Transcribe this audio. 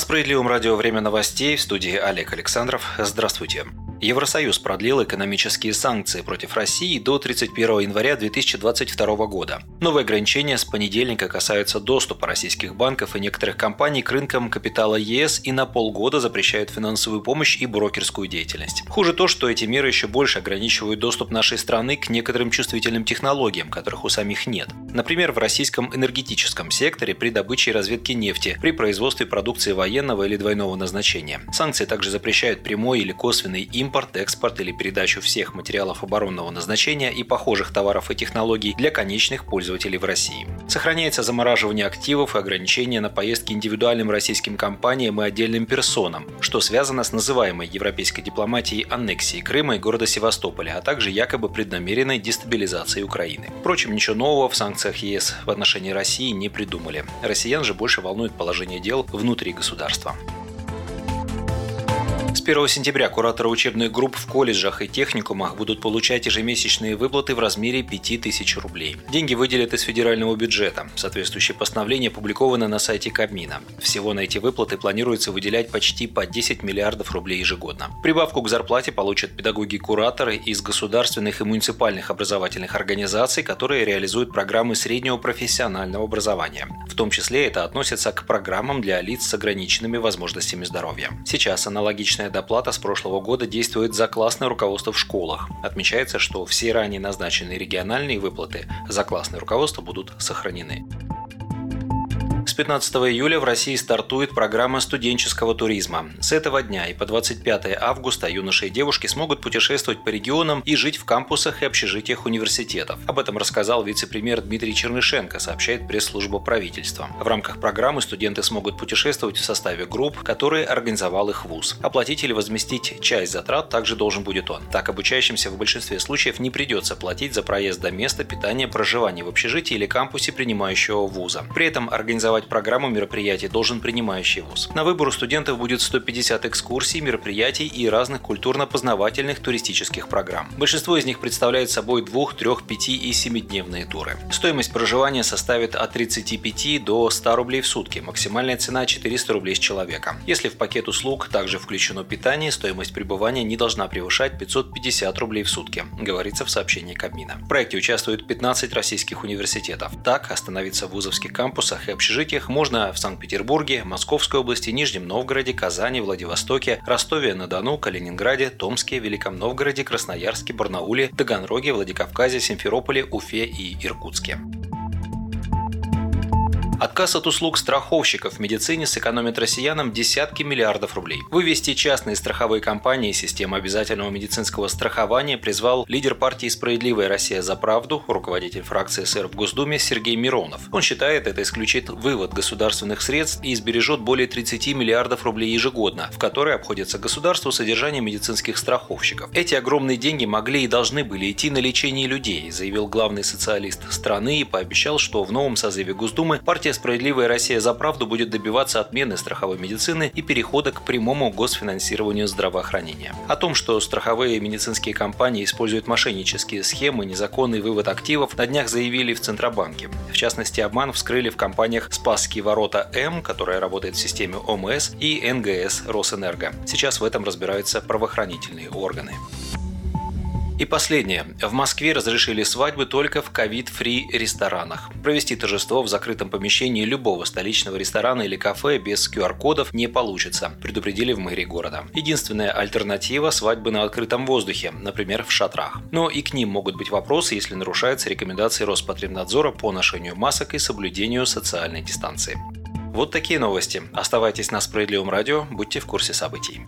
На справедливом радио «Время новостей» в студии Олег Александров. Здравствуйте. Евросоюз продлил экономические санкции против России до 31 января 2022 года. Новые ограничения с понедельника касаются доступа российских банков и некоторых компаний к рынкам капитала ЕС и на полгода запрещают финансовую помощь и брокерскую деятельность. Хуже то, что эти меры еще больше ограничивают доступ нашей страны к некоторым чувствительным технологиям, которых у самих нет. Например, в российском энергетическом секторе при добыче и разведке нефти, при производстве продукции военного или двойного назначения. Санкции также запрещают прямой или косвенный импорт импорт, экспорт или передачу всех материалов оборонного назначения и похожих товаров и технологий для конечных пользователей в России. Сохраняется замораживание активов и ограничения на поездки индивидуальным российским компаниям и отдельным персонам, что связано с называемой европейской дипломатией аннексией Крыма и города Севастополя, а также якобы преднамеренной дестабилизацией Украины. Впрочем, ничего нового в санкциях ЕС в отношении России не придумали. Россиян же больше волнует положение дел внутри государства. С 1 сентября кураторы учебных групп в колледжах и техникумах будут получать ежемесячные выплаты в размере 5000 рублей. Деньги выделят из федерального бюджета. Соответствующее постановление опубликовано на сайте Кабмина. Всего на эти выплаты планируется выделять почти по 10 миллиардов рублей ежегодно. Прибавку к зарплате получат педагоги-кураторы из государственных и муниципальных образовательных организаций, которые реализуют программы среднего профессионального образования. В том числе это относится к программам для лиц с ограниченными возможностями здоровья. Сейчас аналогичная доплата с прошлого года действует за классное руководство в школах. Отмечается, что все ранее назначенные региональные выплаты за классное руководство будут сохранены. С 15 июля в России стартует программа студенческого туризма. С этого дня и по 25 августа юноши и девушки смогут путешествовать по регионам и жить в кампусах и общежитиях университетов. Об этом рассказал вице-премьер Дмитрий Чернышенко, сообщает пресс-служба правительства. В рамках программы студенты смогут путешествовать в составе групп, которые организовал их вуз. Оплатить или возместить часть затрат также должен будет он. Так обучающимся в большинстве случаев не придется платить за проезд до места питания, проживания в общежитии или кампусе принимающего вуза. При этом организовать программу мероприятий должен принимающий вуз. На выбор у студентов будет 150 экскурсий, мероприятий и разных культурно-познавательных туристических программ. Большинство из них представляет собой 2, 3, 5 и 7-дневные туры. Стоимость проживания составит от 35 до 100 рублей в сутки, максимальная цена 400 рублей с человека. Если в пакет услуг также включено питание, стоимость пребывания не должна превышать 550 рублей в сутки, говорится в сообщении Кабмина. В проекте участвуют 15 российских университетов. Так, остановиться в вузовских кампусах и общежитиях общежитиях можно в Санкт-Петербурге, Московской области, Нижнем Новгороде, Казани, Владивостоке, Ростове-на-Дону, Калининграде, Томске, Великом Новгороде, Красноярске, Барнауле, Таганроге, Владикавказе, Симферополе, Уфе и Иркутске. Отказ от услуг страховщиков в медицине сэкономит россиянам десятки миллиардов рублей. Вывести частные страховые компании из системы обязательного медицинского страхования призвал лидер партии «Справедливая Россия за правду», руководитель фракции СР в Госдуме Сергей Миронов. Он считает, это исключит вывод государственных средств и избережет более 30 миллиардов рублей ежегодно, в которые обходится государству содержание медицинских страховщиков. Эти огромные деньги могли и должны были идти на лечение людей, заявил главный социалист страны и пообещал, что в новом созыве Госдумы партия Партия «Справедливая Россия за правду» будет добиваться отмены страховой медицины и перехода к прямому госфинансированию здравоохранения. О том, что страховые медицинские компании используют мошеннические схемы, незаконный вывод активов, на днях заявили в Центробанке. В частности, обман вскрыли в компаниях «Спасские ворота М», которая работает в системе ОМС, и НГС «Росэнерго». Сейчас в этом разбираются правоохранительные органы. И последнее. В Москве разрешили свадьбы только в ковид-фри ресторанах. Провести торжество в закрытом помещении любого столичного ресторана или кафе без QR-кодов не получится, предупредили в мэрии города. Единственная альтернатива – свадьбы на открытом воздухе, например, в шатрах. Но и к ним могут быть вопросы, если нарушаются рекомендации Роспотребнадзора по ношению масок и соблюдению социальной дистанции. Вот такие новости. Оставайтесь на Справедливом радио, будьте в курсе событий.